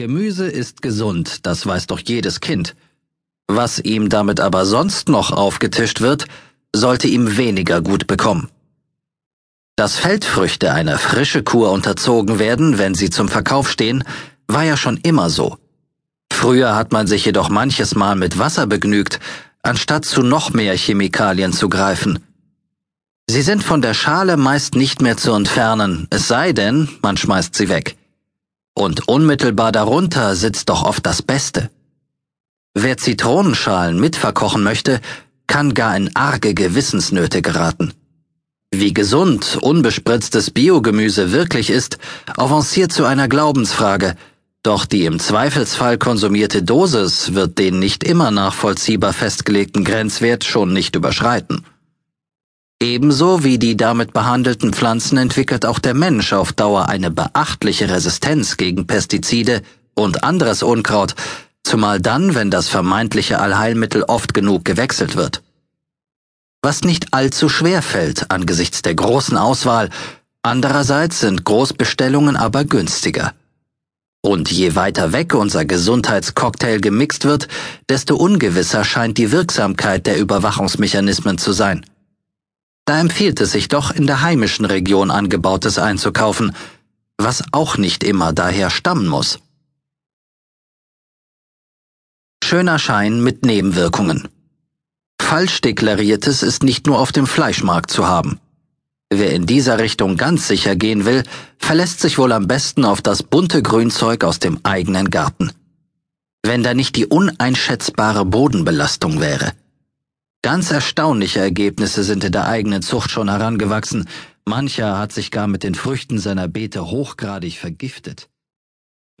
Gemüse ist gesund, das weiß doch jedes Kind. Was ihm damit aber sonst noch aufgetischt wird, sollte ihm weniger gut bekommen. Dass Feldfrüchte einer frische Kur unterzogen werden, wenn sie zum Verkauf stehen, war ja schon immer so. Früher hat man sich jedoch manches Mal mit Wasser begnügt, anstatt zu noch mehr Chemikalien zu greifen. Sie sind von der Schale meist nicht mehr zu entfernen, es sei denn, man schmeißt sie weg. Und unmittelbar darunter sitzt doch oft das Beste. Wer Zitronenschalen mitverkochen möchte, kann gar in arge Gewissensnöte geraten. Wie gesund unbespritztes Biogemüse wirklich ist, avanciert zu einer Glaubensfrage, doch die im Zweifelsfall konsumierte Dosis wird den nicht immer nachvollziehbar festgelegten Grenzwert schon nicht überschreiten. Ebenso wie die damit behandelten Pflanzen entwickelt auch der Mensch auf Dauer eine beachtliche Resistenz gegen Pestizide und anderes Unkraut, zumal dann, wenn das vermeintliche Allheilmittel oft genug gewechselt wird. Was nicht allzu schwer fällt angesichts der großen Auswahl, andererseits sind Großbestellungen aber günstiger. Und je weiter weg unser Gesundheitscocktail gemixt wird, desto ungewisser scheint die Wirksamkeit der Überwachungsmechanismen zu sein. Da empfiehlt es sich doch, in der heimischen Region angebautes einzukaufen, was auch nicht immer daher stammen muss. Schöner Schein mit Nebenwirkungen. Falsch deklariertes ist nicht nur auf dem Fleischmarkt zu haben. Wer in dieser Richtung ganz sicher gehen will, verlässt sich wohl am besten auf das bunte Grünzeug aus dem eigenen Garten. Wenn da nicht die uneinschätzbare Bodenbelastung wäre. Ganz erstaunliche Ergebnisse sind in der eigenen Zucht schon herangewachsen. Mancher hat sich gar mit den Früchten seiner Beete hochgradig vergiftet.